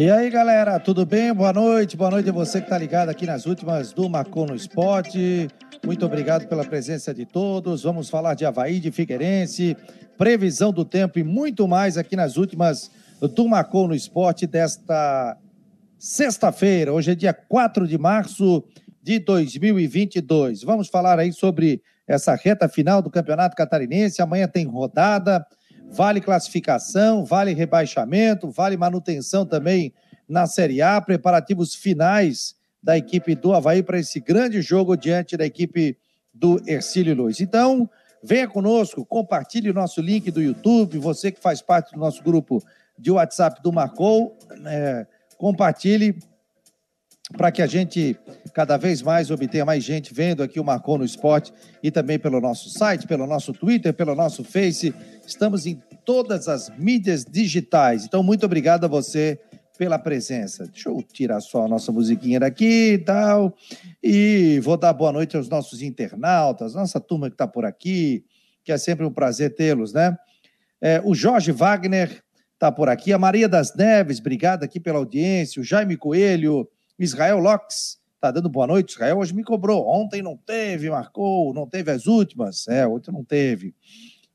E aí, galera, tudo bem? Boa noite, boa noite a você que está ligado aqui nas últimas do Marcou no Esporte. Muito obrigado pela presença de todos. Vamos falar de Havaí, de Figueirense, previsão do tempo e muito mais aqui nas últimas do Marcou no Esporte desta sexta-feira. Hoje é dia 4 de março de 2022. Vamos falar aí sobre essa reta final do Campeonato Catarinense. Amanhã tem rodada, vale classificação, vale rebaixamento, vale manutenção também na Série A, preparativos finais da equipe do Havaí para esse grande jogo diante da equipe do Ercílio Luiz. Então, venha conosco, compartilhe o nosso link do YouTube, você que faz parte do nosso grupo de WhatsApp do Marcou, é, compartilhe para que a gente cada vez mais obtenha mais gente vendo aqui o Marcou no Esporte e também pelo nosso site, pelo nosso Twitter, pelo nosso Face. Estamos em todas as mídias digitais. Então, muito obrigado a você pela presença. Deixa eu tirar só a nossa musiquinha daqui e tal. E vou dar boa noite aos nossos internautas, nossa turma que está por aqui, que é sempre um prazer tê-los, né? É, o Jorge Wagner está por aqui, a Maria das Neves, obrigado aqui pela audiência, o Jaime Coelho, Israel Locks, tá dando boa noite. Israel hoje me cobrou. Ontem não teve, marcou, não teve as últimas. É, ontem não teve.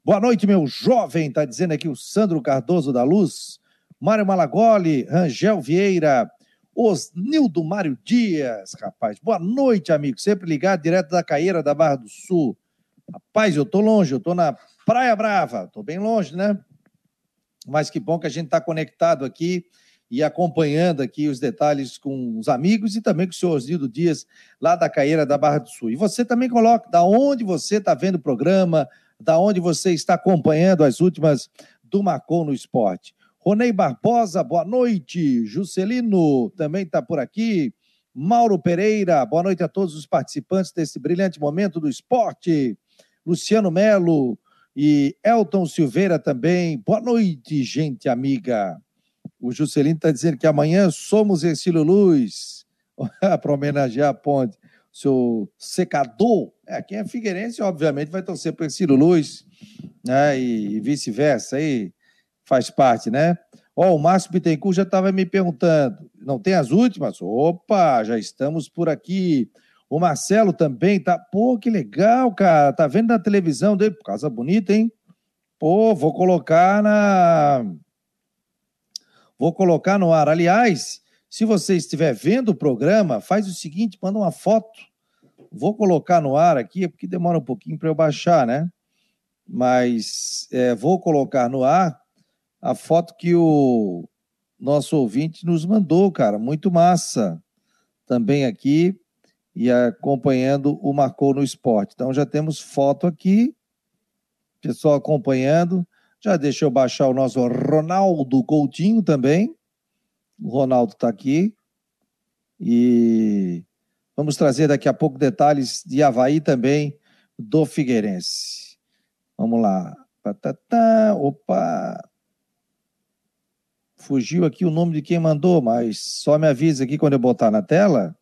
Boa noite, meu jovem, tá dizendo aqui o Sandro Cardoso da Luz. Mário Malagoli, Rangel Vieira, Osnildo Mário Dias, rapaz. Boa noite, amigo. Sempre ligado direto da Caeira da Barra do Sul. Rapaz, eu tô longe, eu tô na Praia Brava. Tô bem longe, né? Mas que bom que a gente tá conectado aqui e acompanhando aqui os detalhes com os amigos e também com o senhor Osnildo Dias, lá da Caeira da Barra do Sul. E você também coloca da onde você está vendo o programa, da onde você está acompanhando as últimas do Macon no esporte. Ronei Barbosa, boa noite. Juscelino também está por aqui. Mauro Pereira, boa noite a todos os participantes desse brilhante momento do esporte. Luciano Melo e Elton Silveira também. Boa noite, gente amiga. O Juscelino está dizendo que amanhã somos Ercílio Luz, para homenagear a ponte. Seu secador, é, quem é figueirense, obviamente, vai torcer para Ercílio Luz, né? E, vice-versa, aí faz parte, né? Ó, o Márcio Bittencourt já estava me perguntando, não tem as últimas? Opa, já estamos por aqui. O Marcelo também tá. Pô, que legal, cara. Tá vendo na televisão dele? Casa bonita, hein? Pô, vou colocar na Vou colocar no ar. Aliás, se você estiver vendo o programa, faz o seguinte: manda uma foto. Vou colocar no ar aqui, porque demora um pouquinho para eu baixar, né? Mas é, vou colocar no ar a foto que o nosso ouvinte nos mandou, cara. Muito massa. Também aqui e acompanhando o Marcou no Esporte. Então já temos foto aqui, pessoal acompanhando. Já deixa eu baixar o nosso Ronaldo Coutinho também. O Ronaldo está aqui. E vamos trazer daqui a pouco detalhes de Havaí também, do Figueirense. Vamos lá. Opa! Fugiu aqui o nome de quem mandou, mas só me avisa aqui quando eu botar na tela.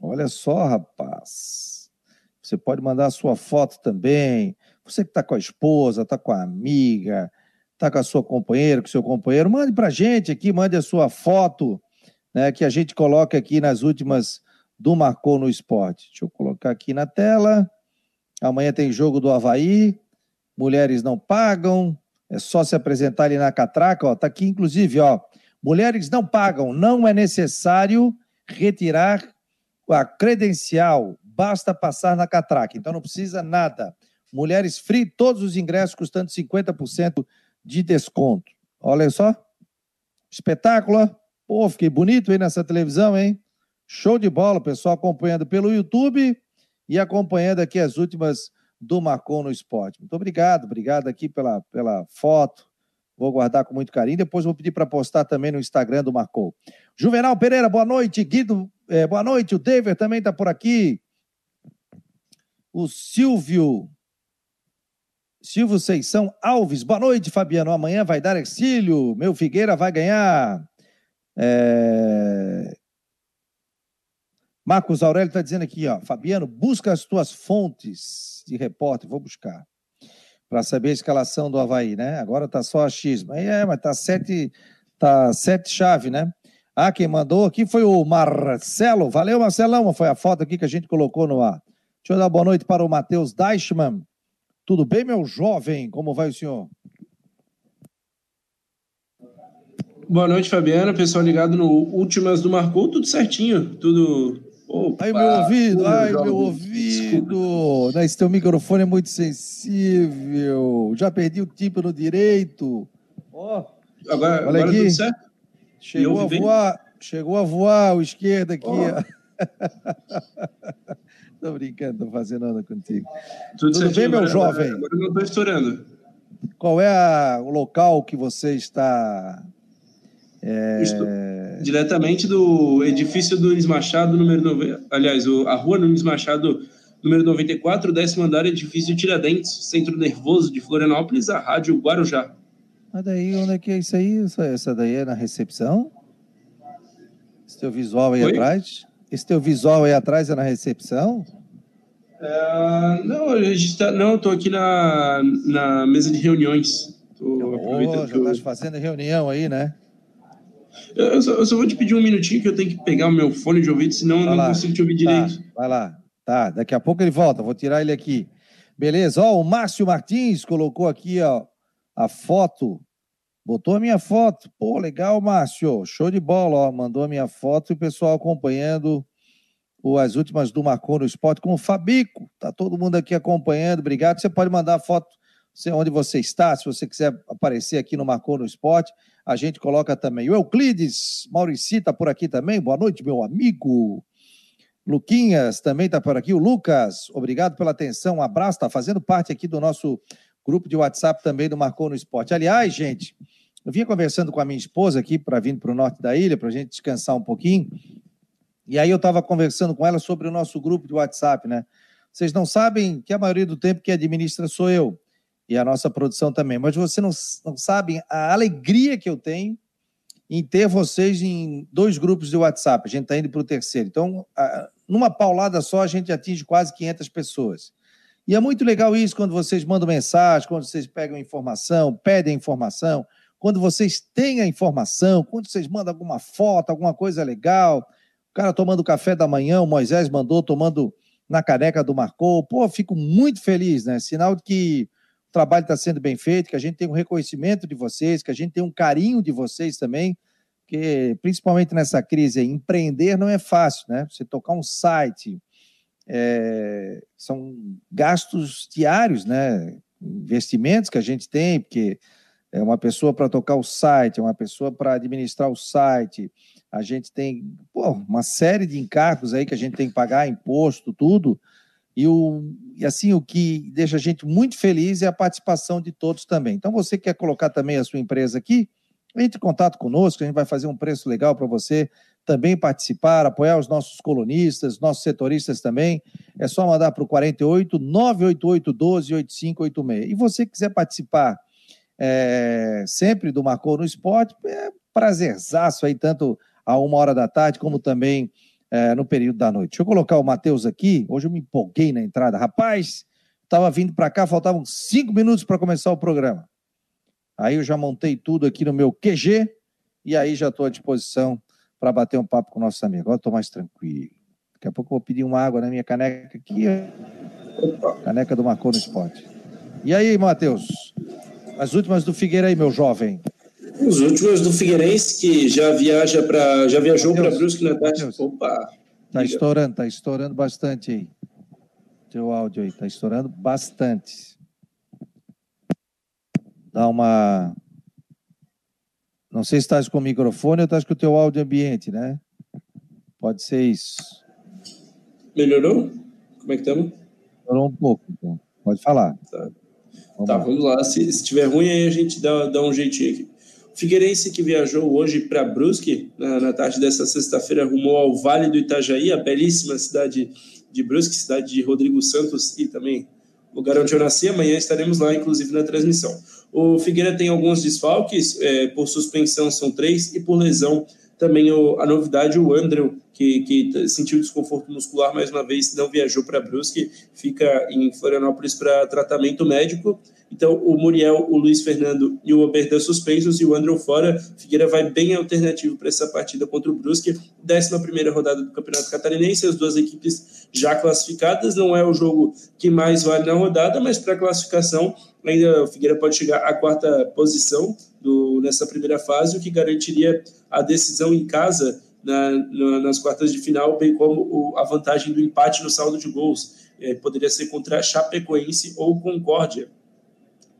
Olha só, rapaz. Você pode mandar a sua foto também. Você que está com a esposa, está com a amiga, está com a sua companheira, com o seu companheiro, mande para a gente aqui, mande a sua foto, né, que a gente coloca aqui nas últimas do Marcou no Esporte. Deixa eu colocar aqui na tela. Amanhã tem jogo do Havaí. Mulheres não pagam. É só se apresentar ali na catraca. Ó, tá aqui, inclusive, ó. Mulheres não pagam. Não é necessário retirar a credencial. Basta passar na catraca. Então não precisa nada. Mulheres Free, todos os ingressos custando 50% de desconto. Olha só. Espetáculo. Pô, fiquei bonito aí nessa televisão, hein? Show de bola, pessoal acompanhando pelo YouTube e acompanhando aqui as últimas do Marcon no Esporte. Muito obrigado, obrigado aqui pela, pela foto. Vou guardar com muito carinho. Depois vou pedir para postar também no Instagram do Marcou. Juvenal Pereira, boa noite. Guido, é, boa noite. O David também está por aqui. O Silvio Silvio Seição Alves, boa noite, Fabiano. Amanhã vai dar exílio. Meu Figueira vai ganhar. É... Marcos Aurélio está dizendo aqui, ó, Fabiano, busca as tuas fontes de repórter, vou buscar, para saber a escalação do Havaí, né? Agora tá só achismo. É, mas tá sete, Tá sete chave, né? Ah, quem mandou aqui foi o Marcelo. Valeu, Marcelão. Foi a foto aqui que a gente colocou no ar. Deixa eu dar boa noite para o Matheus Deichmann. Tudo bem, meu jovem? Como vai o senhor? Boa noite, Fabiana. Pessoal ligado no Últimas do Marcou, tudo certinho, tudo. Opa, ai, meu ouvido, ai, meu ouvido. Esse teu microfone é muito sensível. Já perdi o tímpano direito. Ó, oh, agora, Olha agora aqui. Chegou a voar, chegou a voar o esquerdo aqui. Oh. tô brincando, tô fazendo nada contigo. Tudo, Tudo bem, meu agora, jovem? Agora não tô estourando. Qual é a, o local que você está é... Diretamente do edifício do Nunes Machado, número 9. Aliás, a rua Nunes Machado, número 94, décimo andar, edifício Tiradentes, centro nervoso de Florianópolis, a Rádio Guarujá. Mas daí, onde é que é isso aí? Essa daí é na recepção? Esse teu visual aí Oi? atrás? Esse teu visual aí atrás é na recepção? É, não, a gente tá, não, eu tô aqui na, na mesa de reuniões. Tô oh, já estás fazendo reunião aí, né? Eu só, eu só, vou te pedir um minutinho que eu tenho que pegar o meu fone de ouvido, senão vai eu não lá. consigo te ouvir direito. Tá, vai lá. Tá, daqui a pouco ele volta, vou tirar ele aqui. Beleza, ó, o Márcio Martins colocou aqui, ó, a foto. Botou a minha foto. Pô, legal, Márcio. Show de bola, ó. Mandou a minha foto e o pessoal acompanhando o, as últimas do Marcon no Esporte com o Fabico. Tá todo mundo aqui acompanhando. Obrigado. Você pode mandar a foto onde você está, se você quiser aparecer aqui no Marcou no Esporte, a gente coloca também. O Euclides Maurici está por aqui também. Boa noite, meu amigo. Luquinhas também está por aqui. O Lucas, obrigado pela atenção. Um abraço, está fazendo parte aqui do nosso grupo de WhatsApp também do Marcou no Esporte. Aliás, gente, eu vinha conversando com a minha esposa aqui para vir para o norte da ilha, para a gente descansar um pouquinho. E aí eu estava conversando com ela sobre o nosso grupo de WhatsApp, né? Vocês não sabem que a maioria do tempo que administra sou eu e a nossa produção também. Mas você não, não sabe a alegria que eu tenho em ter vocês em dois grupos de WhatsApp. A gente está indo para o terceiro. Então, numa paulada só, a gente atinge quase 500 pessoas. E é muito legal isso quando vocês mandam mensagem, quando vocês pegam informação, pedem informação, quando vocês têm a informação, quando vocês mandam alguma foto, alguma coisa legal. O cara tomando café da manhã, o Moisés mandou tomando na caneca do Marcou. Pô, fico muito feliz, né? Sinal de que trabalho está sendo bem feito, que a gente tem um reconhecimento de vocês, que a gente tem um carinho de vocês também, que principalmente nessa crise, empreender não é fácil, né? Você tocar um site, é, são gastos diários, né? Investimentos que a gente tem, porque é uma pessoa para tocar o site, é uma pessoa para administrar o site, a gente tem pô, uma série de encargos aí que a gente tem que pagar, imposto, tudo. E, o, e assim, o que deixa a gente muito feliz é a participação de todos também. Então, você quer colocar também a sua empresa aqui? Entre em contato conosco, a gente vai fazer um preço legal para você também participar, apoiar os nossos colunistas, nossos setoristas também. É só mandar para o 48 988 12 8586. E você quiser participar é, sempre do Marcou no Esporte, é prazerzaço aí, tanto a uma hora da tarde, como também é, no período da noite. Deixa eu colocar o Matheus aqui. Hoje eu me empolguei na entrada. Rapaz, estava vindo para cá, faltavam cinco minutos para começar o programa. Aí eu já montei tudo aqui no meu QG e aí já estou à disposição para bater um papo com o nosso amigo. Agora estou mais tranquilo. Daqui a pouco eu vou pedir uma água na minha caneca aqui. Caneca do Marcou no Esporte. E aí, Matheus? As últimas do Figueira aí, meu jovem. Os últimos do Figueirense, que já viaja para já viajou para Brusque na tarde. Opa! Tá estourando, tá estourando bastante aí. Teu áudio aí, tá estourando bastante. Dá uma. Não sei se estás com o microfone ou estás com o teu áudio ambiente, né? Pode ser isso. Melhorou? Como é que estamos? Melhorou um pouco, então. Pode falar. Tá, tá, lá. vamos lá. Se, se tiver ruim, aí a gente dá, dá um jeitinho aqui. Figueirense que viajou hoje para Brusque, na, na, tarde dessa sexta-feira, rumou ao Vale do Itajaí, a belíssima cidade de Brusque, cidade de Rodrigo Santos e também lugar onde eu nasci. Amanhã estaremos lá, inclusive, na transmissão. O Figueira tem alguns desfalques, é, por suspensão são três e por lesão Também o, a novidade, o Andrew, que, que sentiu desconforto muscular mais uma vez, não viajou para Brusque, fica em Florianópolis para tratamento médico. Então, o Muriel, o Luiz Fernando e o Oberdan suspensos e o Andrew fora. Figueira vai bem alternativo para essa partida contra o Brusque. 11 rodada do Campeonato Catarinense, as duas equipes já classificadas. Não é o jogo que mais vale na rodada, mas para classificação, ainda o Figueira pode chegar à quarta posição do, nessa primeira fase, o que garantiria a decisão em casa na, na, nas quartas de final, bem como o, a vantagem do empate no saldo de gols. É, poderia ser contra Chapecoense ou Concórdia.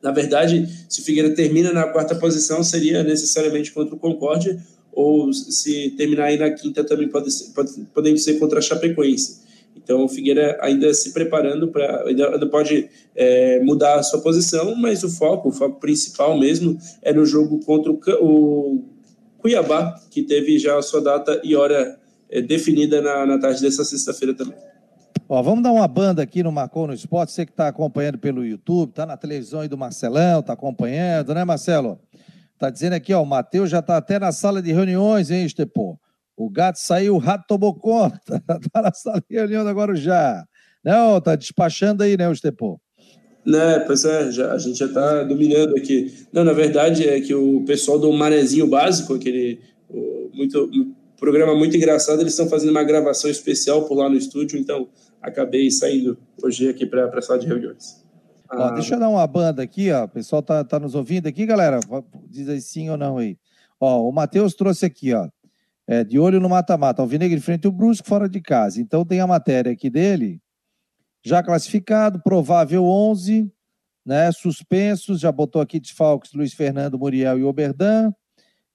Na verdade, se o Figueira termina na quarta posição, seria necessariamente contra o Concórdia, ou se terminar aí na quinta, também pode ser, pode, podendo ser contra a Chapecoense. Então, o Figueira ainda se preparando para. Ainda, pode é, mudar a sua posição, mas o foco, o foco principal mesmo, é no jogo contra o, o Cuiabá, que teve já a sua data e hora é, definida na, na tarde dessa sexta-feira também. Ó, vamos dar uma banda aqui no Marcou no Esporte. Você que está acompanhando pelo YouTube, está na televisão aí do Marcelão, está acompanhando, né, Marcelo? Está dizendo aqui, ó, o Matheus já está até na sala de reuniões, hein, Estepô? O gato saiu, o rato tomou conta. Está na sala de reunião agora já. Não, tá despachando aí, né, Estepô? Né, pois é, já, a gente já está dominando aqui. Não, na verdade é que o pessoal do Manezinho Básico, aquele muito, um programa muito engraçado, eles estão fazendo uma gravação especial por lá no estúdio, então acabei saindo hoje aqui para a sala de reuniões. Ah, deixa eu dar uma banda aqui, ó. O pessoal tá, tá nos ouvindo aqui, galera. Diz aí sim ou não aí. Ó, o Matheus trouxe aqui, ó. É, de olho no mata-mata. Alvinegro frente ao Brusco, fora de casa. Então tem a matéria aqui dele, já classificado, provável 11, né? Suspensos, já botou aqui desfalques Luiz Fernando, Muriel e Oberdan.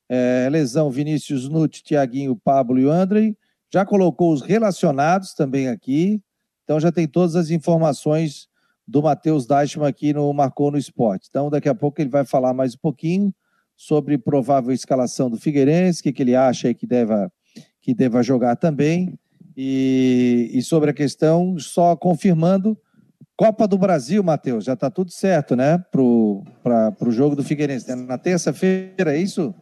É, lesão Vinícius Nutt, Tiaguinho, Pablo e Andrei. Já colocou os relacionados também aqui. Então já tem todas as informações do Matheus Deichmann aqui no Marcou no Esporte. Então daqui a pouco ele vai falar mais um pouquinho sobre provável escalação do Figueirense, o que, que ele acha que deva, que deva jogar também. E, e sobre a questão, só confirmando, Copa do Brasil, Matheus, já está tudo certo, né? Para o jogo do Figueirense. Na terça-feira, é isso?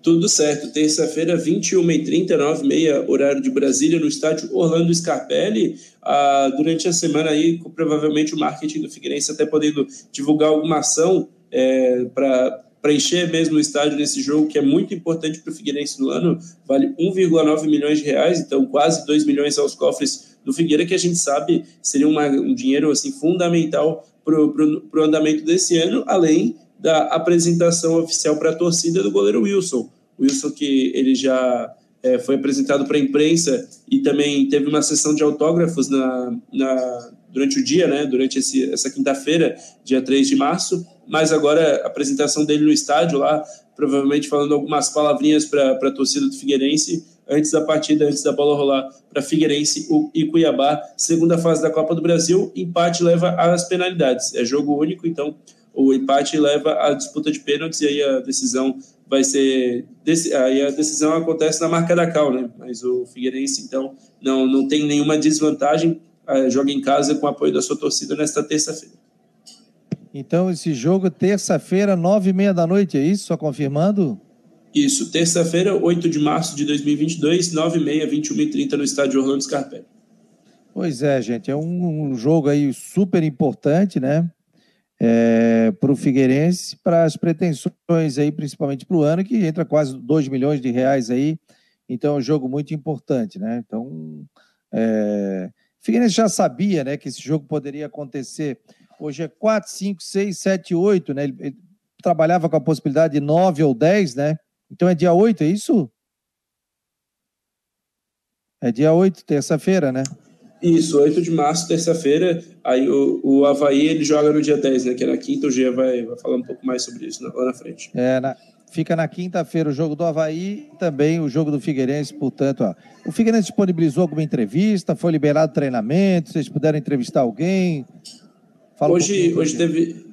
Tudo certo. Terça-feira, 21h30, 9h30, horário de Brasília, no estádio Orlando Scarpelli. Ah, durante a semana aí, provavelmente o marketing do Figueirense até podendo divulgar alguma ação é, para preencher mesmo o estádio nesse jogo, que é muito importante para o Figueirense no ano, vale 1,9 milhões de reais, então quase 2 milhões aos cofres do Figueira, que a gente sabe seria uma, um dinheiro assim fundamental para o andamento desse ano, além da apresentação oficial para a torcida do goleiro Wilson. Wilson que ele já é, foi apresentado para a imprensa e também teve uma sessão de autógrafos na, na durante o dia, né, durante esse, essa quinta-feira, dia 3 de março, mas agora a apresentação dele no estádio lá, provavelmente falando algumas palavrinhas para a torcida do Figueirense, antes da partida, antes da bola rolar para Figueirense e Cuiabá, segunda fase da Copa do Brasil, empate leva às penalidades, é jogo único, então o empate leva à disputa de pênaltis e aí a decisão vai ser aí a decisão acontece na marca da cal, né? Mas o Figueirense então não não tem nenhuma desvantagem, é, joga em casa com o apoio da sua torcida nesta terça-feira. Então esse jogo terça-feira nove e meia da noite é isso? Só confirmando? Isso, terça-feira, 8 de março de 2022, 9 e meia, 21 e 30 no estádio Orlando Scarpelli. Pois é, gente, é um, um jogo aí super importante, né? é, para o Figueirense, para as pretensões aí, principalmente para o ano, que entra quase 2 milhões de reais aí. Então é um jogo muito importante, né? Então, é, Figueirense já sabia né, que esse jogo poderia acontecer. Hoje é 4, 5, 6, 7, 8, né? Ele, ele trabalhava com a possibilidade de 9 ou 10, né? Então é dia 8, é isso? É dia 8, terça-feira, né? Isso, 8 de março, terça-feira. Aí o, o Havaí ele joga no dia 10, né? Que é na quinta. O Gia vai, vai falar um pouco mais sobre isso lá na frente. É, na, fica na quinta-feira o jogo do Havaí e também o jogo do Figueirense. Portanto, ó, o Figueirense disponibilizou alguma entrevista? Foi liberado treinamento? Vocês puderam entrevistar alguém? Fala hoje um hoje teve,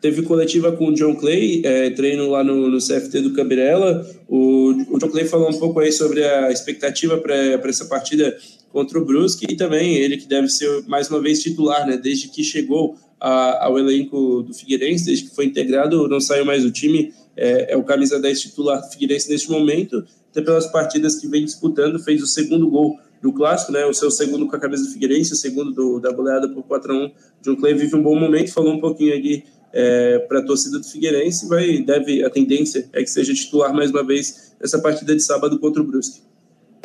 teve coletiva com o John Clay, é, treino lá no, no CFT do Cabirela. O, o John Clay falou um pouco aí sobre a expectativa para essa partida contra o Brusque e também ele que deve ser mais uma vez titular, né? Desde que chegou a, ao elenco do Figueirense, desde que foi integrado, não saiu mais do time, é, é o camisa 10 titular do Figueirense neste momento. até pelas partidas que vem disputando, fez o segundo gol do clássico, né? O seu segundo com a cabeça do Figueirense, o segundo do, da goleada por 4 a 1 John Clay vive um bom momento, falou um pouquinho aqui é, para a torcida do Figueirense, vai, deve, a tendência é que seja titular mais uma vez nessa partida de sábado contra o Brusque.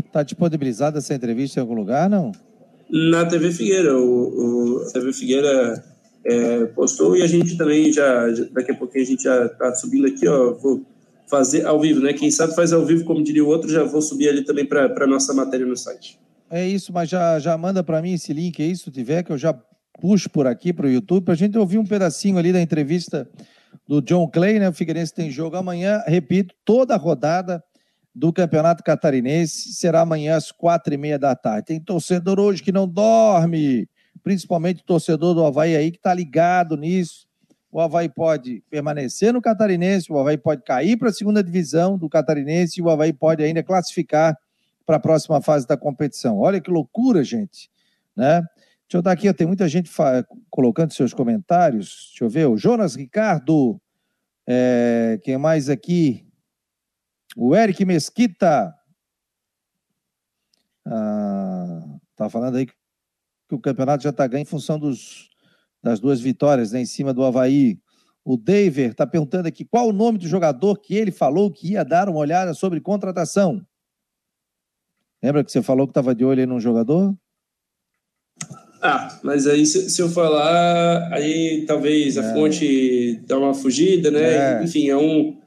Está disponibilizada essa entrevista em algum lugar, não? Na TV Figueira, o, o a TV Figueira é, postou e a gente também já, daqui a pouquinho a gente já está subindo aqui, ó, vou fazer ao vivo, né? Quem sabe faz ao vivo, como diria o outro, já vou subir ali também para a nossa matéria no site. É isso, mas já, já manda para mim esse link aí, se tiver, que eu já puxo por aqui para o YouTube, para a gente ouvir um pedacinho ali da entrevista do John Clay, né? O Figueirense tem jogo amanhã, repito, toda a rodada do Campeonato Catarinense será amanhã às quatro e meia da tarde. Tem torcedor hoje que não dorme, principalmente o torcedor do Havaí aí que está ligado nisso. O Havaí pode permanecer no Catarinense, o Havaí pode cair para a segunda divisão do Catarinense e o Havaí pode ainda classificar para a próxima fase da competição. Olha que loucura, gente. Né? Deixa eu dar aqui, tem muita gente colocando seus comentários. Deixa eu ver, o Jonas Ricardo, é, quem mais aqui? O Eric Mesquita. Ah, tá falando aí que o campeonato já está ganho em função dos, das duas vitórias né, em cima do Havaí. O Daver está perguntando aqui qual o nome do jogador que ele falou que ia dar uma olhada sobre contratação. Lembra que você falou que estava de olho aí num jogador? Ah, mas aí se, se eu falar, aí talvez a é. fonte dá uma fugida, né? É. Enfim, é um,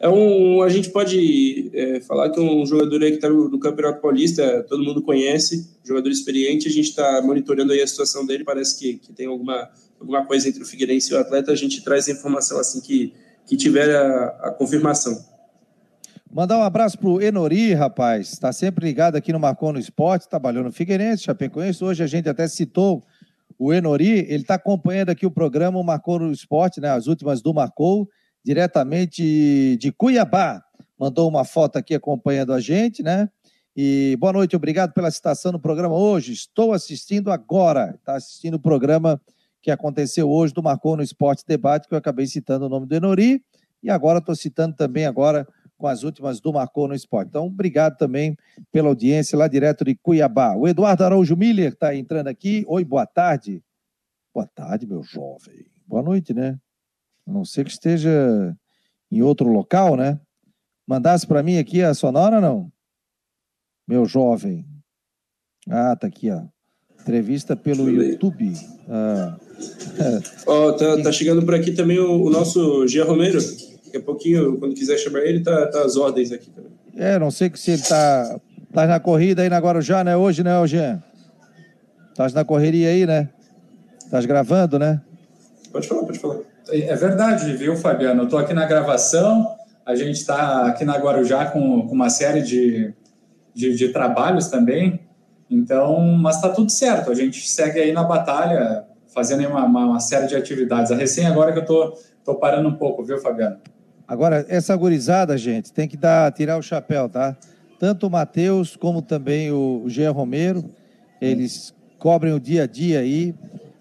é um. A gente pode é, falar que é um jogador aí que está no, Campeonato Paulista, todo mundo conhece, jogador experiente, a gente está monitorando aí a situação dele, parece que, que tem alguma, alguma coisa entre o Figueirense e o atleta, a gente traz a informação assim que, que tiver a, a confirmação. Mandar um abraço pro Enori, rapaz. Está sempre ligado aqui no Marcon no Esporte, trabalhou no Figueirense, Chapecoense. Hoje a gente até citou o Enori. Ele está acompanhando aqui o programa Marcou no Esporte, né? As últimas do Marcou, diretamente de Cuiabá. Mandou uma foto aqui acompanhando a gente, né? E boa noite, obrigado pela citação no programa hoje. Estou assistindo agora. Está assistindo o programa que aconteceu hoje do Marcou no Esporte Debate, que eu acabei citando o nome do Enori. E agora estou citando também agora com as últimas do Marcou no Esporte. Então, obrigado também pela audiência lá direto de Cuiabá. O Eduardo Araújo Miller está entrando aqui. Oi, boa tarde. Boa tarde, meu jovem. Boa noite, né? A não ser que esteja em outro local, né? Mandasse para mim aqui a sonora, não? Meu jovem. Ah, tá aqui, ó. Entrevista pelo YouTube. Ah. oh, tá, tá, chegando por aqui também o, o nosso Gia Romero. Daqui a pouquinho, quando quiser chamar ele, tá, tá as ordens aqui também. É, não sei se ele tá, tá na corrida aí na Guarujá, né? Hoje, né, Eugênio? Estás na correria aí, né? Estás gravando, né? Pode falar, pode falar. É verdade, viu, Fabiano? Estou aqui na gravação, a gente está aqui na Guarujá com, com uma série de, de, de trabalhos também, então, mas está tudo certo, a gente segue aí na batalha, fazendo uma, uma, uma, série de atividades. A recém agora que eu estou tô, tô parando um pouco, viu, Fabiano? Agora, essa gurizada, gente, tem que dar, tirar o chapéu, tá? Tanto o Matheus como também o Jean Romero, eles cobrem o dia a dia aí.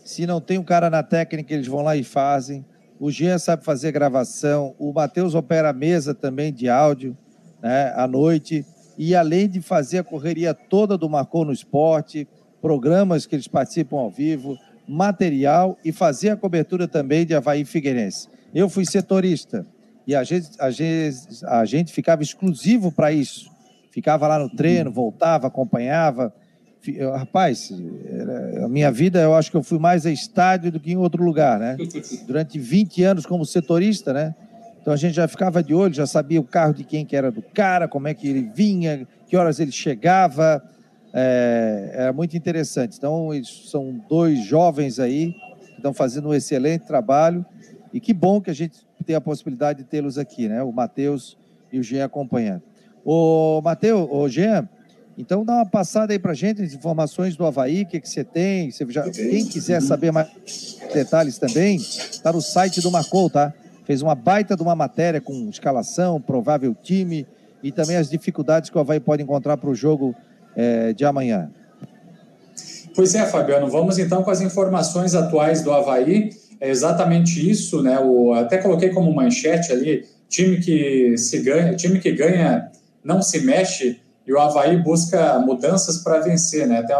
Se não tem um cara na técnica, eles vão lá e fazem. O Jean sabe fazer gravação. O Matheus opera a mesa também de áudio, né, à noite. E além de fazer a correria toda do Marcou no Esporte, programas que eles participam ao vivo, material e fazer a cobertura também de Havaí Figueirense. Eu fui setorista e a gente, a gente, a gente ficava exclusivo para isso. Ficava lá no treino, voltava, acompanhava. Rapaz, a minha vida, eu acho que eu fui mais a estádio do que em outro lugar, né? Durante 20 anos como setorista, né? Então a gente já ficava de olho, já sabia o carro de quem que era do cara, como é que ele vinha, que horas ele chegava. É, era muito interessante. Então, são dois jovens aí que estão fazendo um excelente trabalho. E que bom que a gente tem a possibilidade de tê-los aqui, né? O Matheus e o Jean acompanhando. Ô, Matheus, ô, Jean, então dá uma passada aí pra gente, as informações do Havaí, o que, que você tem. Você já, quem quiser saber mais detalhes também, está no site do Marcou, tá? Fez uma baita de uma matéria com escalação, provável time e também as dificuldades que o Havaí pode encontrar para o jogo é, de amanhã. Pois é, Fabiano, vamos então com as informações atuais do Havaí é exatamente isso, né? O, até coloquei como manchete ali, time que se ganha, time que ganha não se mexe e o Havaí busca mudanças para vencer, né? Até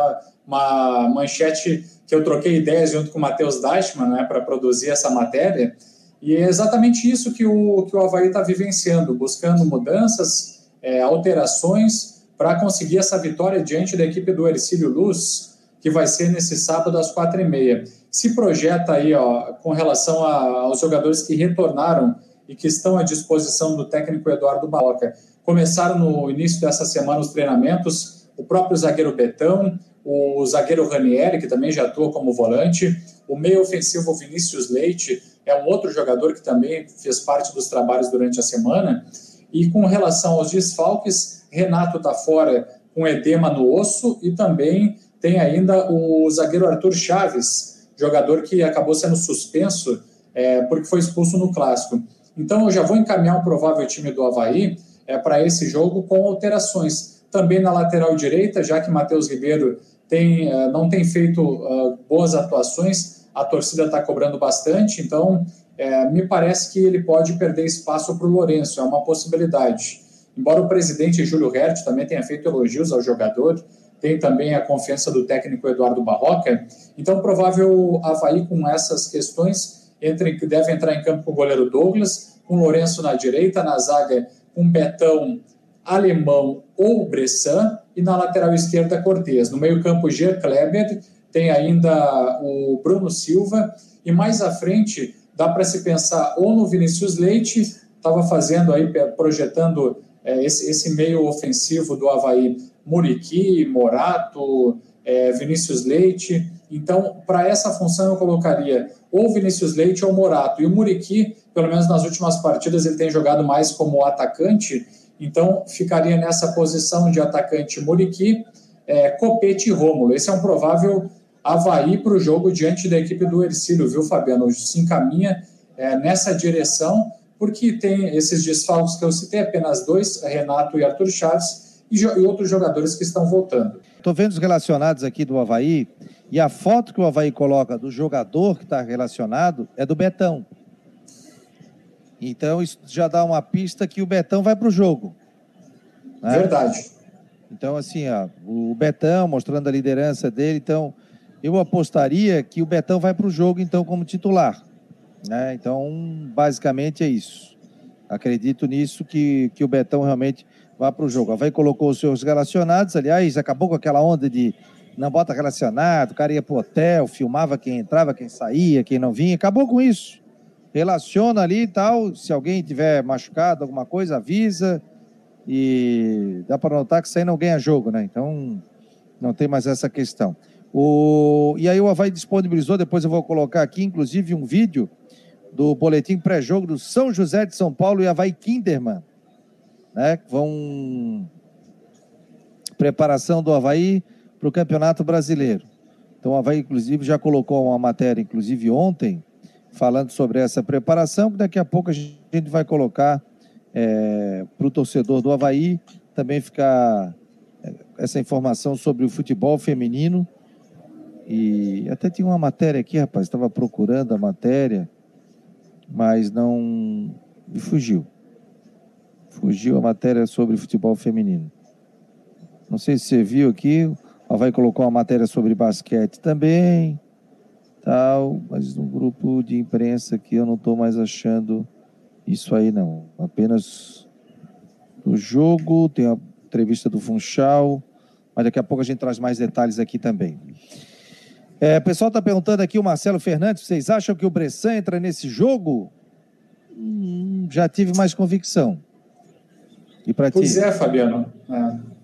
uma manchete que eu troquei ideias junto com o Matheus Deichmann, né, para produzir essa matéria, e é exatamente isso que o, que o Havaí está vivenciando, buscando mudanças, é, alterações para conseguir essa vitória diante da equipe do Ercílio Luz, que vai ser nesse sábado às quatro e meia. Se projeta aí, ó, com relação a, aos jogadores que retornaram e que estão à disposição do técnico Eduardo Baloca. Começaram no início dessa semana os treinamentos, o próprio zagueiro Betão, o zagueiro Ranieri, que também já atua como volante, o meio ofensivo Vinícius Leite, é um outro jogador que também fez parte dos trabalhos durante a semana. E com relação aos desfalques, Renato está fora com edema no osso e também tem ainda o zagueiro Arthur Chaves, jogador que acabou sendo suspenso é, porque foi expulso no clássico. Então eu já vou encaminhar um provável time do Havaí é, para esse jogo com alterações. Também na lateral direita, já que Matheus Ribeiro tem, uh, não tem feito uh, boas atuações, a torcida está cobrando bastante, então uh, me parece que ele pode perder espaço para o Lourenço, é uma possibilidade. Embora o presidente Júlio Hert também tenha feito elogios ao jogador, tem também a confiança do técnico Eduardo Barroca, então provável Havaí com essas questões entre, deve entrar em campo com o goleiro Douglas, com o Lourenço na direita, na zaga com Betão, Alemão ou Bressan, e na lateral esquerda Cortez. No meio-campo, Ger Kleber, tem ainda o Bruno Silva, e mais à frente dá para se pensar ou no Vinícius Leite, estava fazendo aí, projetando é, esse, esse, meio ofensivo do Havaí, Muriqui, Morato, é, Vinícius Leite. Então, para essa função eu colocaria ou Vinícius Leite ou Morato. E o Muriqui, pelo menos nas últimas partidas, ele tem jogado mais como atacante, então, ficaria nessa posição de atacante Muriqui, é, Copete e Rômulo. Esse é um provável Havaí para o jogo diante da equipe do Ercílio, viu, Fabiano? Se encaminha é, nessa direção, porque tem esses desfalques que eu citei, apenas dois, Renato e Arthur Chaves, e, e outros jogadores que estão voltando. Estou vendo os relacionados aqui do Havaí, e a foto que o Havaí coloca do jogador que está relacionado é do Betão. Então isso já dá uma pista que o Betão vai para o jogo. Né? Verdade. Então, assim, ó, o Betão mostrando a liderança dele, então eu apostaria que o Betão vai para o jogo, então, como titular. Né? Então, basicamente é isso. Acredito nisso que, que o Betão realmente vá para o jogo. Vai colocou os seus relacionados, aliás, acabou com aquela onda de não bota relacionado, o cara ia para o hotel, filmava quem entrava, quem saía, quem não vinha, acabou com isso relaciona ali e tal. Se alguém tiver machucado, alguma coisa, avisa. E dá para notar que isso aí não ganha jogo, né? Então não tem mais essa questão. O... E aí o Havaí disponibilizou, depois eu vou colocar aqui, inclusive, um vídeo do boletim pré-jogo do São José de São Paulo e Havaí Kinderman, né? Vão preparação do Havaí para o Campeonato Brasileiro. Então o Havaí, inclusive, já colocou uma matéria, inclusive ontem, falando sobre essa preparação, que daqui a pouco a gente vai colocar é, para o torcedor do Havaí também ficar é, essa informação sobre o futebol feminino. E até tinha uma matéria aqui, rapaz, estava procurando a matéria, mas não. me fugiu. Fugiu a matéria sobre futebol feminino. Não sei se você viu aqui, o Havaí colocou uma matéria sobre basquete também tal, mas no grupo de imprensa aqui eu não estou mais achando isso aí não. Apenas do jogo, tem a entrevista do Funchal, mas daqui a pouco a gente traz mais detalhes aqui também. É, o pessoal está perguntando aqui, o Marcelo Fernandes, vocês acham que o Bressan entra nesse jogo? Hum, já tive mais convicção. E para ti? Pois é, Fabiano. É.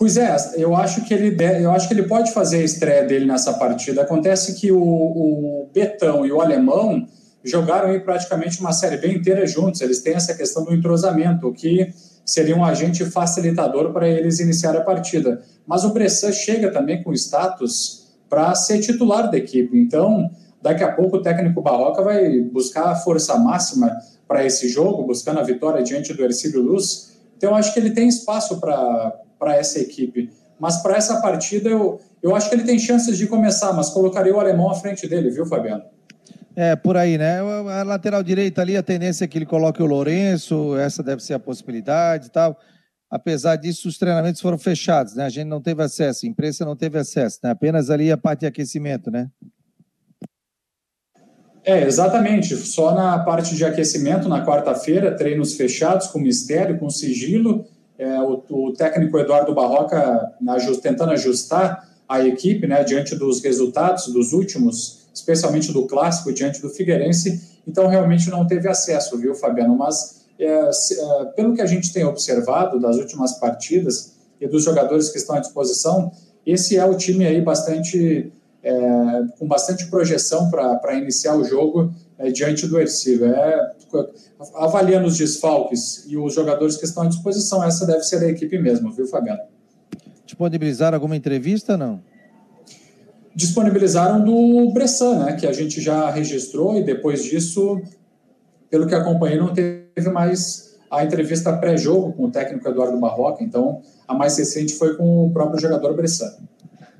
Pois é, eu acho que ele eu acho que ele pode fazer a estreia dele nessa partida. Acontece que o, o Betão e o Alemão jogaram aí praticamente uma série bem inteira juntos. Eles têm essa questão do entrosamento, o que seria um agente facilitador para eles iniciar a partida. Mas o Bressan chega também com status para ser titular da equipe. Então, daqui a pouco o técnico Barroca vai buscar a força máxima para esse jogo, buscando a vitória diante do Ercílio Luz. Então, acho que ele tem espaço para para essa equipe. Mas para essa partida, eu, eu acho que ele tem chances de começar, mas colocaria o alemão à frente dele, viu, Fabiano? É, por aí, né? A lateral direita ali, a tendência é que ele coloque o Lourenço, essa deve ser a possibilidade e tal. apesar disso, os treinamentos foram fechados, né? A gente não teve acesso, a imprensa não teve acesso, né? Apenas ali a parte de aquecimento, né? É, exatamente. Só na parte de aquecimento, na quarta-feira, treinos fechados, com mistério, com sigilo. É, o, o, técnico Eduardo Barroca tentando ajustar a equipe, né, diante dos resultados dos últimos, especialmente do clássico, diante do Figueirense. Então, realmente não teve acesso, viu, Fabiano? Mas, é, se, é, pelo que a gente tem observado das últimas partidas e dos jogadores que estão à disposição, esse é o time aí bastante é, com bastante projeção para iniciar o jogo é, diante do Ercílio. É, avaliando os desfalques e os jogadores que estão à disposição, essa deve ser a equipe mesmo, viu, Fabiano? Disponibilizaram alguma entrevista não? Disponibilizaram do Bressan, né, que a gente já registrou e depois disso, pelo que acompanhei, não teve mais a entrevista pré-jogo com o técnico Eduardo Barroca, então a mais recente foi com o próprio jogador Bressan.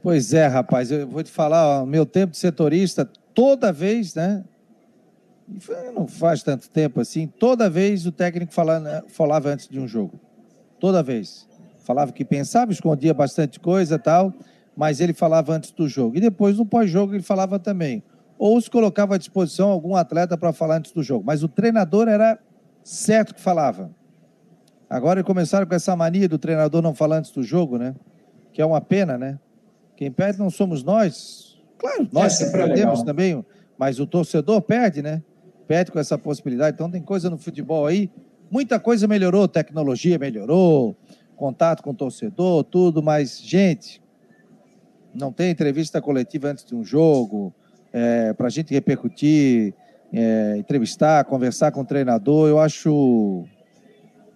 Pois é, rapaz, eu vou te falar, ó, meu tempo de setorista, toda vez, né? Não faz tanto tempo assim, toda vez o técnico falava, né, falava antes de um jogo. Toda vez. Falava que pensava, escondia bastante coisa e tal, mas ele falava antes do jogo. E depois, no pós-jogo, ele falava também. Ou se colocava à disposição algum atleta para falar antes do jogo. Mas o treinador era certo que falava. Agora começaram com essa mania do treinador não falar antes do jogo, né? Que é uma pena, né? Quem perde não somos nós. Claro, nós é, perdemos também, mas o torcedor perde, né? Perde com essa possibilidade. Então tem coisa no futebol aí. Muita coisa melhorou, tecnologia melhorou, contato com o torcedor, tudo, mas, gente, não tem entrevista coletiva antes de um jogo, é, para a gente repercutir, é, entrevistar, conversar com o treinador, eu acho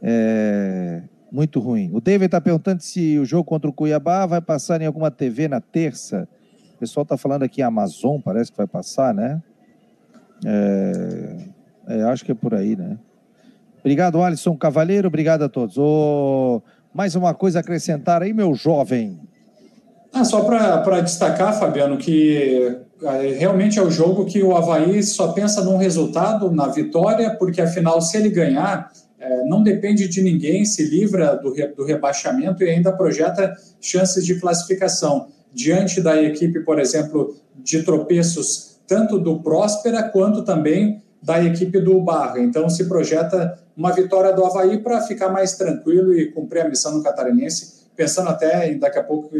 é, muito ruim. O David está perguntando se o jogo contra o Cuiabá vai passar em alguma TV na terça. O pessoal está falando aqui Amazon, parece que vai passar, né? É, é, acho que é por aí, né? Obrigado, Alisson Cavaleiro. Obrigado a todos. Oh, mais uma coisa a acrescentar aí, meu jovem. Ah, só para destacar, Fabiano, que é, realmente é o jogo que o Havaí só pensa num resultado, na vitória, porque afinal, se ele ganhar, é, não depende de ninguém, se livra do, do rebaixamento e ainda projeta chances de classificação. Diante da equipe, por exemplo, de tropeços, tanto do Próspera quanto também da equipe do Barra. Então, se projeta uma vitória do Havaí para ficar mais tranquilo e cumprir a missão no Catarinense pensando até em daqui a pouco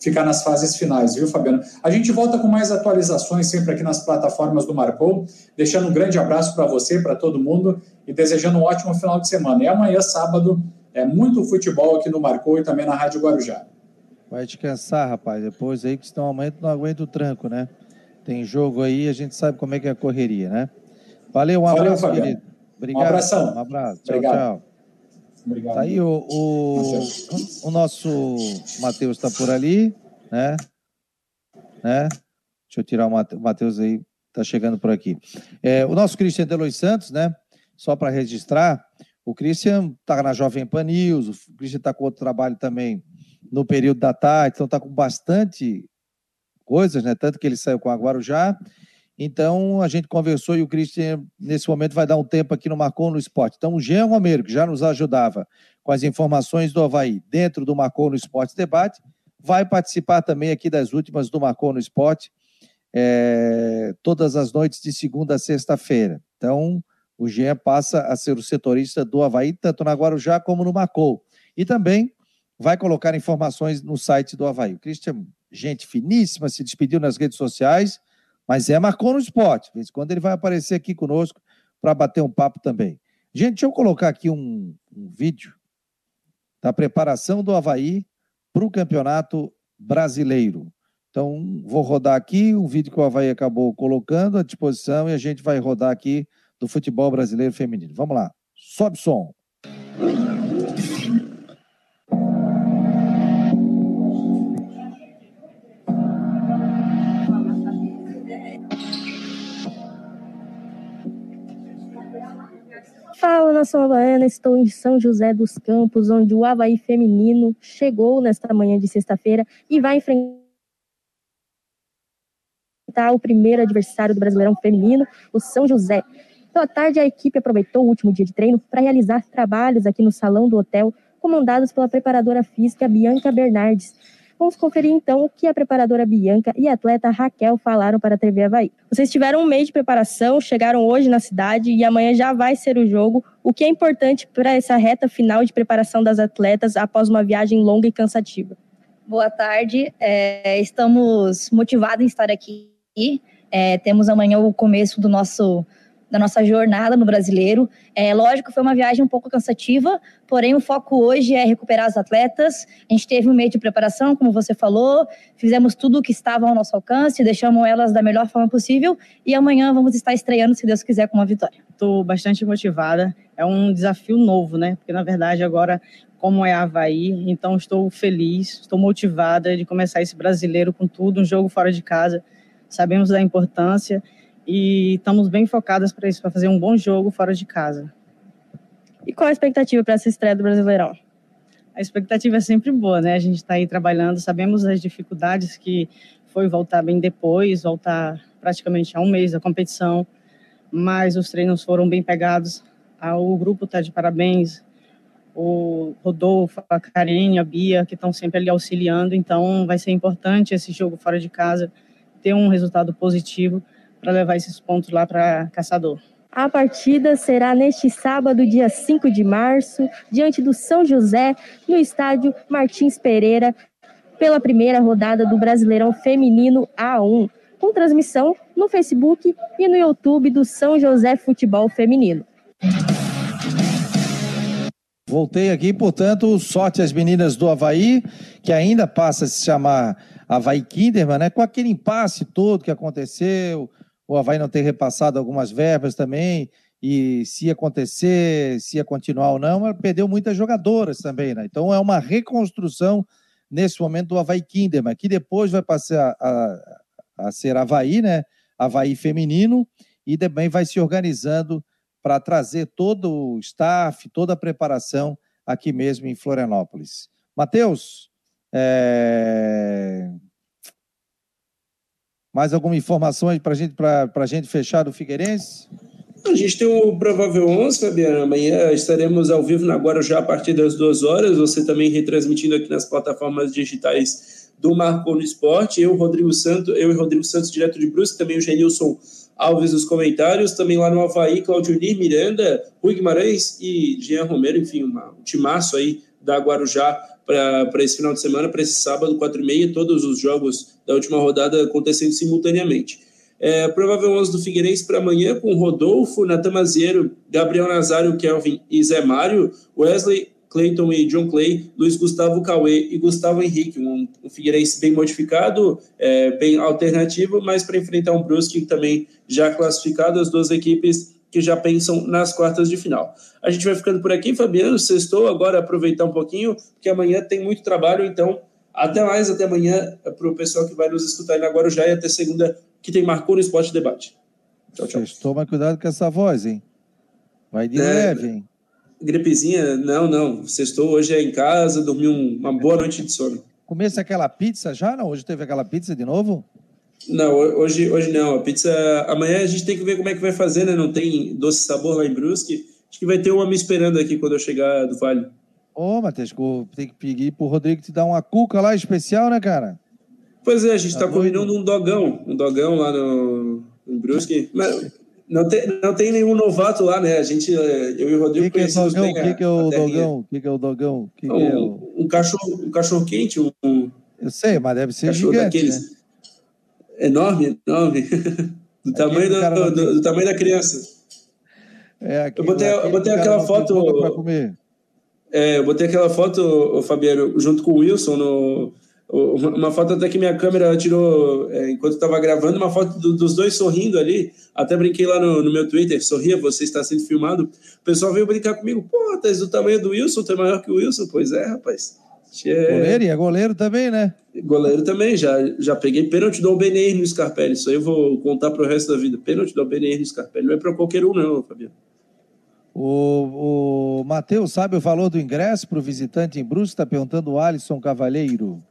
ficar nas fases finais, viu, Fabiano? A gente volta com mais atualizações sempre aqui nas plataformas do Marcou, deixando um grande abraço para você, para todo mundo e desejando um ótimo final de semana. E amanhã, sábado, é muito futebol aqui no Marcou e também na Rádio Guarujá. Vai descansar, rapaz. Depois aí que senão amanhã não aguenta o tranco, né? Tem jogo aí, a gente sabe como é que é a correria, né? Valeu, um Valeu, abraço, Fabiano. querido. Obrigado. Um abração. Um abraço. Tchau, Obrigado. tchau. Obrigado. Tá aí o, o, o nosso Matheus está por ali, né? né? Deixa eu tirar o Matheus aí, tá chegando por aqui. É, o nosso Christian Delois Santos, né? Só para registrar, o Christian está na Jovem Pan News, o Christian está com outro trabalho também no período da tarde, então está com bastante coisas, né? Tanto que ele saiu com a Guarujá então, a gente conversou e o Christian, nesse momento, vai dar um tempo aqui no Marcou no Esporte. Então, o Jean Romero, que já nos ajudava com as informações do Havaí dentro do Marcou no Esporte Debate, vai participar também aqui das últimas do Marcou no Esporte, é, todas as noites de segunda a sexta-feira. Então, o Jean passa a ser o setorista do Havaí, tanto na Guarujá como no Marcou. E também vai colocar informações no site do Havaí. O Christian, gente finíssima, se despediu nas redes sociais mas é marcou no esporte. De vez em quando ele vai aparecer aqui conosco para bater um papo também. Gente, deixa eu colocar aqui um, um vídeo da preparação do Havaí para o campeonato brasileiro. Então, vou rodar aqui um vídeo que o Havaí acabou colocando à disposição e a gente vai rodar aqui do futebol brasileiro feminino. Vamos lá, sobe som. Fala, nação havaiana, estou em São José dos Campos, onde o Havaí feminino chegou nesta manhã de sexta-feira e vai enfrentar o primeiro adversário do Brasileirão feminino, o São José. Pela tarde, a equipe aproveitou o último dia de treino para realizar trabalhos aqui no salão do hotel comandados pela preparadora física Bianca Bernardes. Vamos conferir então o que a preparadora Bianca e a atleta Raquel falaram para a TV Havaí. Vocês tiveram um mês de preparação, chegaram hoje na cidade e amanhã já vai ser o jogo. O que é importante para essa reta final de preparação das atletas após uma viagem longa e cansativa? Boa tarde, é, estamos motivados em estar aqui. É, temos amanhã o começo do nosso da nossa jornada no brasileiro. É lógico foi uma viagem um pouco cansativa, porém o foco hoje é recuperar as atletas. A gente teve um mês de preparação, como você falou, fizemos tudo o que estava ao nosso alcance, deixamos elas da melhor forma possível e amanhã vamos estar estreando, se Deus quiser, com uma vitória. Estou bastante motivada. É um desafio novo, né? Porque na verdade agora como é Havaí, então estou feliz, estou motivada de começar esse brasileiro com tudo, um jogo fora de casa. Sabemos da importância e estamos bem focadas para isso, para fazer um bom jogo fora de casa. E qual a expectativa para essa estreia do Brasileirão? A expectativa é sempre boa, né? A gente está aí trabalhando, sabemos as dificuldades que foi voltar bem depois, voltar praticamente a um mês da competição, mas os treinos foram bem pegados. Ah, o grupo está de parabéns, o Rodolfo, a Karen, a Bia, que estão sempre ali auxiliando, então vai ser importante esse jogo fora de casa ter um resultado positivo para levar esses pontos lá para Caçador. A partida será neste sábado, dia 5 de março, diante do São José, no estádio Martins Pereira, pela primeira rodada do Brasileirão Feminino A1, com transmissão no Facebook e no YouTube do São José Futebol Feminino. Voltei aqui, portanto, sorte às meninas do Havaí, que ainda passa a se chamar Havaí Kinderman, né? Com aquele impasse todo que aconteceu, o Havaí não ter repassado algumas verbas também, e se acontecer, se ia continuar ou não, ela perdeu muitas jogadoras também, né? Então é uma reconstrução nesse momento do Havaí Kinderman, que depois vai passar a, a, a ser Havaí, né? Havaí feminino, e também vai se organizando para trazer todo o staff, toda a preparação aqui mesmo em Florianópolis. Matheus, é... Mais alguma informação para gente, a gente fechar do Figueirense? A gente tem o provável 11, Fabiano. Amanhã estaremos ao vivo na Guarujá a partir das duas horas. Você também retransmitindo aqui nas plataformas digitais do Marco no Esporte. Eu, Rodrigo Santos, eu e Rodrigo Santos, direto de Brusque, também o Genilson Alves nos comentários. Também lá no Havaí, Claudio Nir, Miranda, Rui Guimarães e Jean Romero. Enfim, uma, um timaço aí da Guarujá para esse final de semana, para esse sábado, 4 e meia, todos os jogos da última rodada acontecendo simultaneamente. É, provável 11 do Figueirense para amanhã, com Rodolfo, Natan Maziero, Gabriel Nazário, Kelvin e Zé Mário, Wesley, Clayton e John Clay, Luiz Gustavo Cauê e Gustavo Henrique. Um, um Figueirense bem modificado, é, bem alternativo, mas para enfrentar um Brusque também já classificado, as duas equipes que já pensam nas quartas de final. A gente vai ficando por aqui, Fabiano. Sextou, agora aproveitar um pouquinho, porque amanhã tem muito trabalho, então até mais, até amanhã, para o pessoal que vai nos escutar aí agora já e até segunda, que tem Marcou no Esporte Debate. Tchau, tchau. Toma cuidado com essa voz, hein? Vai de é, leve, hein? Gripezinha, não, não. Sextou hoje é em casa, dormiu uma boa noite de sono. Comece aquela pizza já? Não? Hoje teve aquela pizza de novo? Não, hoje, hoje não. A pizza. Amanhã a gente tem que ver como é que vai fazer, né? Não tem doce sabor lá em Brusque. Acho que vai ter uma me esperando aqui quando eu chegar do Vale. Ô, oh, Matheus, tem que pedir pro Rodrigo te dar uma cuca lá especial, né, cara? Pois é, a gente tá, tá combinando um dogão. Um dogão lá no, em Brusque. Mas não tem, não tem nenhum novato lá, né? A gente, eu e o Rodrigo que conhecemos que é bem O que, que é o dogão? O que, que é o dogão? Que um, que é o... um, cachorro, um cachorro quente. Um, eu sei, mas deve ser gigante, daqueles. Né? Enorme, enorme, do tamanho do, do, do, tamanho da criança. É, aqui, eu botei, eu botei aquela foto. É, eu botei aquela foto, Fabiano, junto com o Wilson no, uma foto até que minha câmera tirou é, enquanto estava gravando, uma foto do, dos dois sorrindo ali. Até brinquei lá no, no, meu Twitter, sorria, você está sendo filmado. O pessoal veio brincar comigo, pô, tá do tamanho do Wilson, tu é maior que o Wilson? Pois é, rapaz. É... Goleiro, e é goleiro também, né? Goleiro também, já, já peguei pênalti do Albeneir no Scarpelli. Isso aí eu vou contar para o resto da vida. Pênalti do Albeneir no Scarpelli. Não é para qualquer um, não, Fabiano. O, o Matheus sabe o valor do ingresso para o visitante em Brusque? Está perguntando o Alisson Cavalheiro.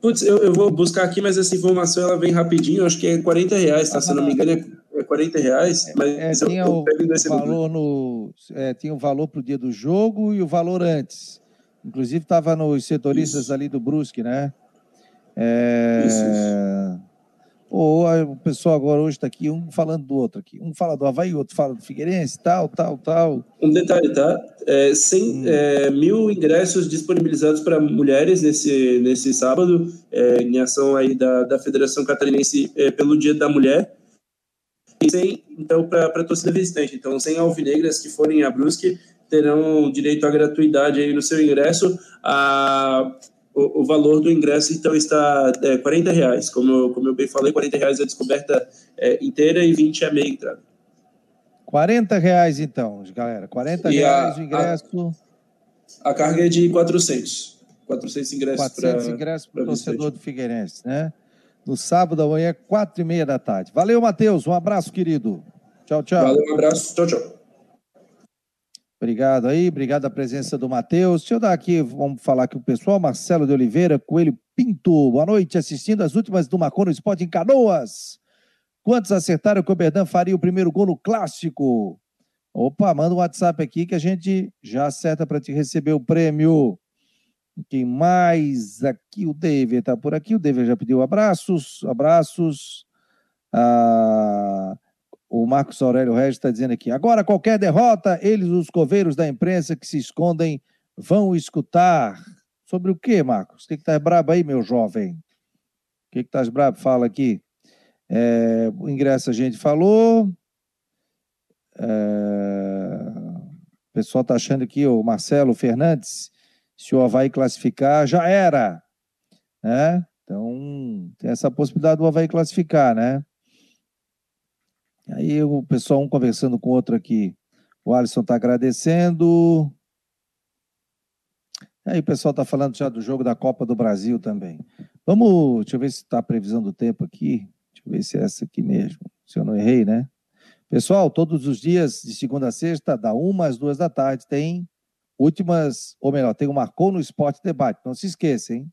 Putz, eu, eu, vou buscar aqui, mas essa informação ela vem rapidinho. Acho que é 40 reais, tá? Se não me engano, é, é 40 reais. Mas é, tinha, eu, eu o valor no, é, tinha o valor para o dia do jogo e o valor antes. Inclusive estava nos setoristas isso. ali do Brusque, né? É... Isso, isso. Ou o pessoal agora hoje está aqui, um falando do outro aqui. Um fala do Havaí, outro fala do Figueirense, tal, tal, tal. Um detalhe, tá? É, 100, hum. é, mil ingressos disponibilizados para mulheres nesse, nesse sábado, é, em ação aí da, da Federação Catarinense é, pelo Dia da Mulher. E 100, então, para a torcida visitante. Então, 100 alvinegras que forem a Brusque terão direito à gratuidade aí no seu ingresso. A o, o, valor do ingresso então está é, 40 reais. Como eu, como eu bem falei, 40 reais é a descoberta é, inteira e 20 é meia entrada. 40 reais então, galera. 40 e reais a, o ingresso. A, a, carga é de 400. 400 ingressos 400 ingressos para o torcedor do Figueirense, né? No sábado amanhã, 4 e meia da tarde. Valeu, Matheus. Um abraço, querido. Tchau, tchau. Valeu, um abraço. Tchau, tchau. Obrigado aí, obrigado a presença do Matheus. Deixa eu dar aqui, vamos falar aqui o pessoal. Marcelo de Oliveira, Coelho Pinto, boa noite, assistindo as últimas do Marcon no Esporte em Canoas. Quantos acertaram que o Berdan faria o primeiro gol no clássico? Opa, manda um WhatsApp aqui que a gente já acerta para te receber o prêmio. Quem mais? Aqui o David está por aqui. O David já pediu abraços, abraços. Ah, o Marcos Aurélio Regis está dizendo aqui. Agora, qualquer derrota, eles, os coveiros da imprensa que se escondem, vão escutar. Sobre o que, Marcos? O que está brabo aí, meu jovem? O que estás brabo? Fala aqui. É, o ingresso a gente falou. É, o pessoal está achando que o Marcelo Fernandes, se o Havaí classificar, já era. Né? Então, tem essa possibilidade do Havaí classificar, né? Aí o pessoal, um conversando com o outro aqui. O Alisson está agradecendo. Aí o pessoal está falando já do jogo da Copa do Brasil também. Vamos, deixa eu ver se está a previsão do tempo aqui. Deixa eu ver se é essa aqui mesmo. Se eu não errei, né? Pessoal, todos os dias, de segunda a sexta, da uma às duas da tarde, tem últimas, ou melhor, tem o Marcou no Esporte Debate. Não se esqueça, hein?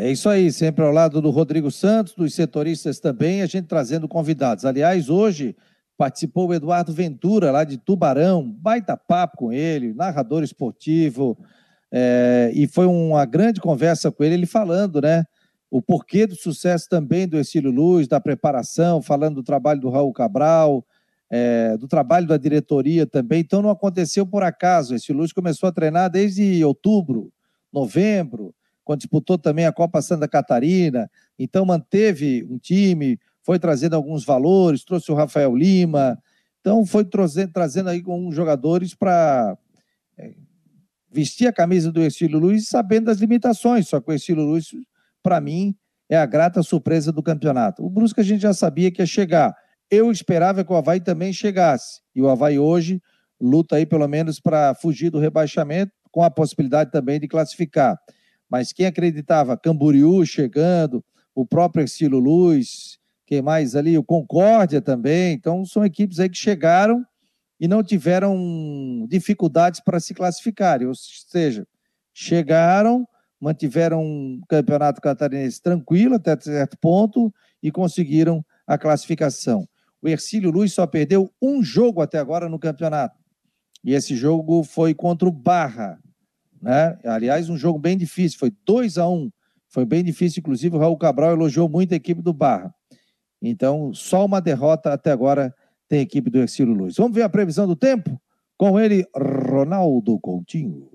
É isso aí, sempre ao lado do Rodrigo Santos, dos setoristas também, a gente trazendo convidados. Aliás, hoje participou o Eduardo Ventura, lá de Tubarão, baita papo com ele, narrador esportivo, é, e foi uma grande conversa com ele, ele falando, né, o porquê do sucesso também do Exílio Luz, da preparação, falando do trabalho do Raul Cabral, é, do trabalho da diretoria também. Então não aconteceu por acaso. Esse Luz começou a treinar desde outubro, novembro, quando disputou também a Copa Santa Catarina, então manteve um time, foi trazendo alguns valores, trouxe o Rafael Lima, então foi trazendo, trazendo aí alguns jogadores para é, vestir a camisa do estilo Luiz, sabendo das limitações, só que o estilo Luiz, para mim, é a grata surpresa do campeonato. O Brusque a gente já sabia que ia chegar. Eu esperava que o Havaí também chegasse. E o Havaí hoje luta aí pelo menos para fugir do rebaixamento, com a possibilidade também de classificar. Mas quem acreditava, Camboriú chegando, o próprio Estilo Luz, quem mais ali? O Concórdia também. Então, são equipes aí que chegaram e não tiveram dificuldades para se classificarem. Ou seja, chegaram, mantiveram um campeonato catarinense tranquilo até certo ponto e conseguiram a classificação. O Ercílio Luz só perdeu um jogo até agora no campeonato. E esse jogo foi contra o Barra. Né? Aliás, um jogo bem difícil, foi 2 a 1 um. Foi bem difícil, inclusive o Raul Cabral elogiou muito a equipe do Barra. Então, só uma derrota até agora tem a equipe do Ercílio Luz. Vamos ver a previsão do tempo? Com ele, Ronaldo Coutinho.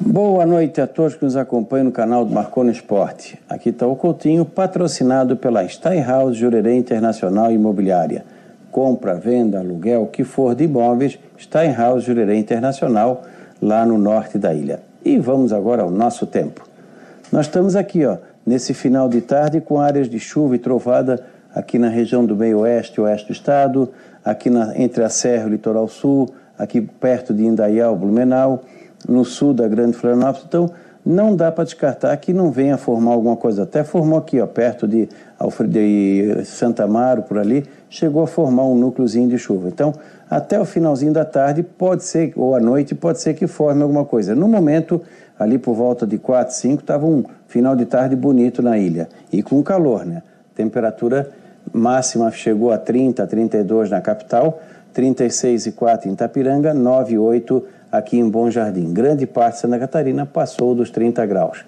Boa noite a todos que nos acompanham no canal do Marconi Esporte. Aqui está o Coutinho, patrocinado pela Steinhaus Jurerê Internacional Imobiliária. Compra, venda, aluguel, o que for de imóveis, Steinhaus Jurerê Internacional lá no norte da ilha. E vamos agora ao nosso tempo. Nós estamos aqui, ó, nesse final de tarde com áreas de chuva e trovada aqui na região do meio oeste e oeste do estado, aqui na, entre a Serra e o Litoral Sul, aqui perto de Indaial, Blumenau, no sul da Grande Florianópolis. Então, não dá para descartar que não venha formar alguma coisa. Até formou aqui, ó, perto de, de Santa Amaro, por ali, chegou a formar um núcleozinho de chuva. Então, até o finalzinho da tarde, pode ser, ou à noite, pode ser que forme alguma coisa. No momento, ali por volta de 4, 5, estava um final de tarde bonito na ilha. E com calor, né? Temperatura máxima chegou a 30, 32 na capital, 36,4 em Itapiranga, 9,8 aqui em Bom Jardim. Grande parte de Santa Catarina passou dos 30 graus.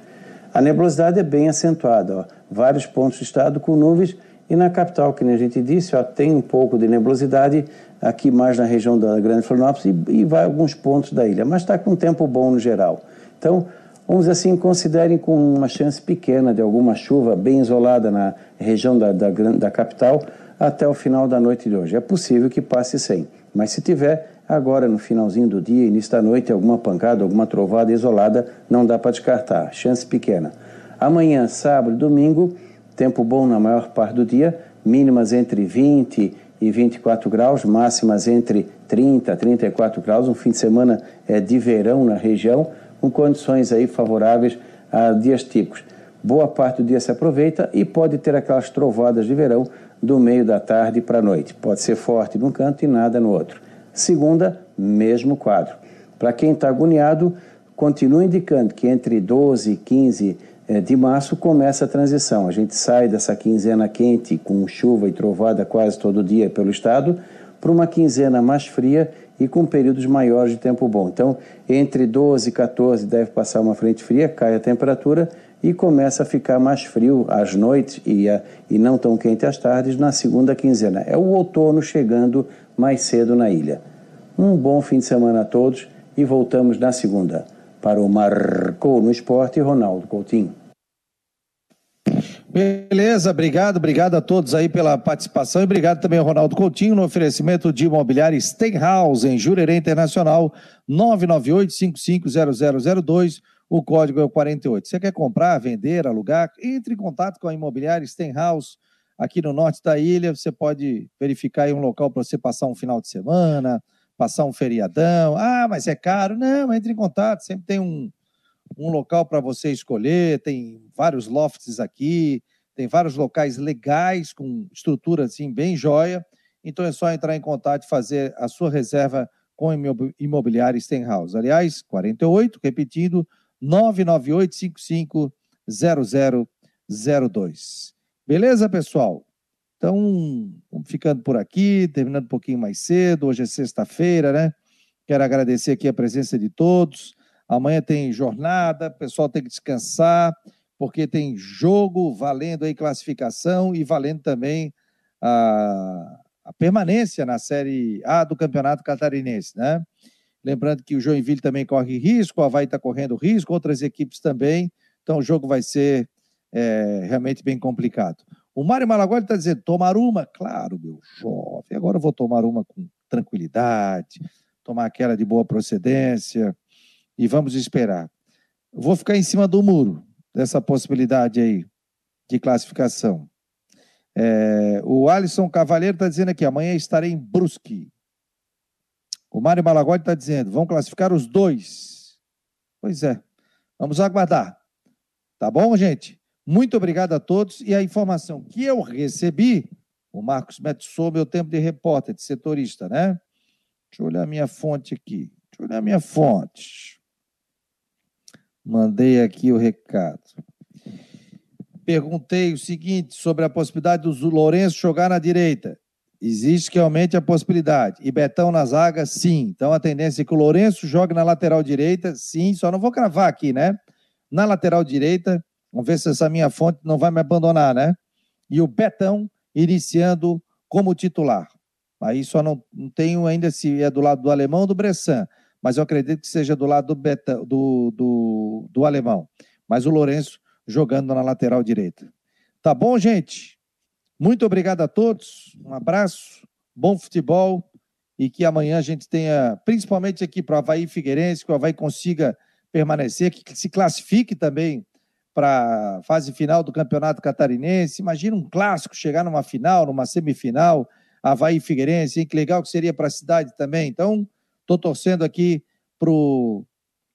A nebulosidade é bem acentuada, ó. vários pontos do estado com nuvens e na capital, que a gente disse, ó, tem um pouco de nebulosidade aqui mais na região da Grande Florianópolis e, e vai alguns pontos da ilha, mas está com um tempo bom no geral. Então, vamos assim, considerem com uma chance pequena de alguma chuva bem isolada na região da, da, da capital até o final da noite de hoje. É possível que passe sem, mas se tiver, agora no finalzinho do dia, início da noite, alguma pancada, alguma trovada isolada, não dá para descartar, chance pequena. Amanhã, sábado e domingo, tempo bom na maior parte do dia, mínimas entre 20 e 24 graus, máximas entre 30 e 34 graus, um fim de semana é, de verão na região, com condições aí favoráveis a dias típicos. Boa parte do dia se aproveita e pode ter aquelas trovadas de verão do meio da tarde para a noite. Pode ser forte num canto e nada no outro. Segunda, mesmo quadro. Para quem está agoniado, continua indicando que entre 12 e 15 eh, de março começa a transição. A gente sai dessa quinzena quente, com chuva e trovada quase todo dia pelo estado, para uma quinzena mais fria e com períodos maiores de tempo bom. Então, entre 12 e 14 deve passar uma frente fria, cai a temperatura e começa a ficar mais frio às noites e, a, e não tão quente às tardes na segunda quinzena. É o outono chegando mais cedo na ilha. Um bom fim de semana a todos e voltamos na segunda. Para o Marcou no Esporte, Ronaldo Coutinho. Beleza, obrigado, obrigado a todos aí pela participação e obrigado também ao Ronaldo Coutinho no oferecimento de imobiliário Stenhouse em Jurerê Internacional 998-550002, o código é o 48. Você quer comprar, vender, alugar? Entre em contato com a imobiliária Stenhouse aqui no norte da ilha, você pode verificar aí um local para você passar um final de semana, passar um feriadão. Ah, mas é caro? Não, entre em contato, sempre tem um um local para você escolher, tem vários lofts aqui, tem vários locais legais, com estrutura assim bem joia. Então é só entrar em contato e fazer a sua reserva com Imobiliária Stenhouse. Aliás, 48, repetindo, 998-550002. Beleza, pessoal? Então, ficando por aqui, terminando um pouquinho mais cedo. Hoje é sexta-feira, né? Quero agradecer aqui a presença de todos. Amanhã tem jornada, o pessoal tem que descansar, porque tem jogo valendo aí classificação e valendo também a, a permanência na Série A do Campeonato Catarinense, né? Lembrando que o Joinville também corre risco, o Havaí está correndo risco, outras equipes também, então o jogo vai ser é, realmente bem complicado. O Mário Malagoli está dizendo, tomar uma? Claro, meu jovem, agora eu vou tomar uma com tranquilidade, tomar aquela de boa procedência, e vamos esperar. vou ficar em cima do muro dessa possibilidade aí de classificação. É, o Alisson Cavalheiro está dizendo aqui: amanhã estarei em Brusque. O Mário Malagode está dizendo: vão classificar os dois. Pois é, vamos aguardar. Tá bom, gente? Muito obrigado a todos. E a informação que eu recebi, o Marcos Meto soube meu tempo de repórter, de setorista, né? Deixa eu olhar a minha fonte aqui. Deixa eu olhar a minha fonte. Mandei aqui o recado. Perguntei o seguinte sobre a possibilidade do Lourenço jogar na direita. Existe realmente a possibilidade. E Betão na zaga, sim. Então a tendência é que o Lourenço jogue na lateral direita, sim. Só não vou cravar aqui, né? Na lateral direita, vamos ver se essa minha fonte não vai me abandonar, né? E o Betão iniciando como titular. Aí só não, não tenho ainda se é do lado do alemão ou do Bressan mas eu acredito que seja do lado do, Beta, do, do, do alemão. Mas o Lourenço jogando na lateral direita. Tá bom, gente? Muito obrigado a todos. Um abraço, bom futebol e que amanhã a gente tenha, principalmente aqui para o Havaí Figueirense, que o Havaí consiga permanecer, que se classifique também para a fase final do Campeonato Catarinense. Imagina um clássico chegar numa final, numa semifinal, Havaí Figueirense, hein? que legal que seria para a cidade também. Então, Estou torcendo aqui para o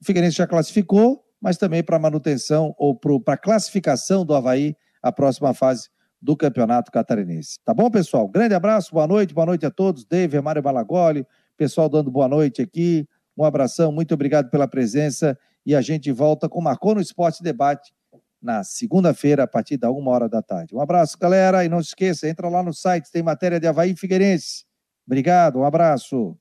Figueirense já classificou, mas também para manutenção ou para a classificação do Havaí a próxima fase do Campeonato Catarinense. Tá bom, pessoal? Grande abraço, boa noite, boa noite a todos. David, Mário Malagoli, pessoal dando boa noite aqui. Um abração, muito obrigado pela presença e a gente volta com Marcou no Esporte Debate na segunda-feira, a partir da uma hora da tarde. Um abraço, galera, e não se esqueça, entra lá no site, tem matéria de Havaí Figueirense. Obrigado, um abraço.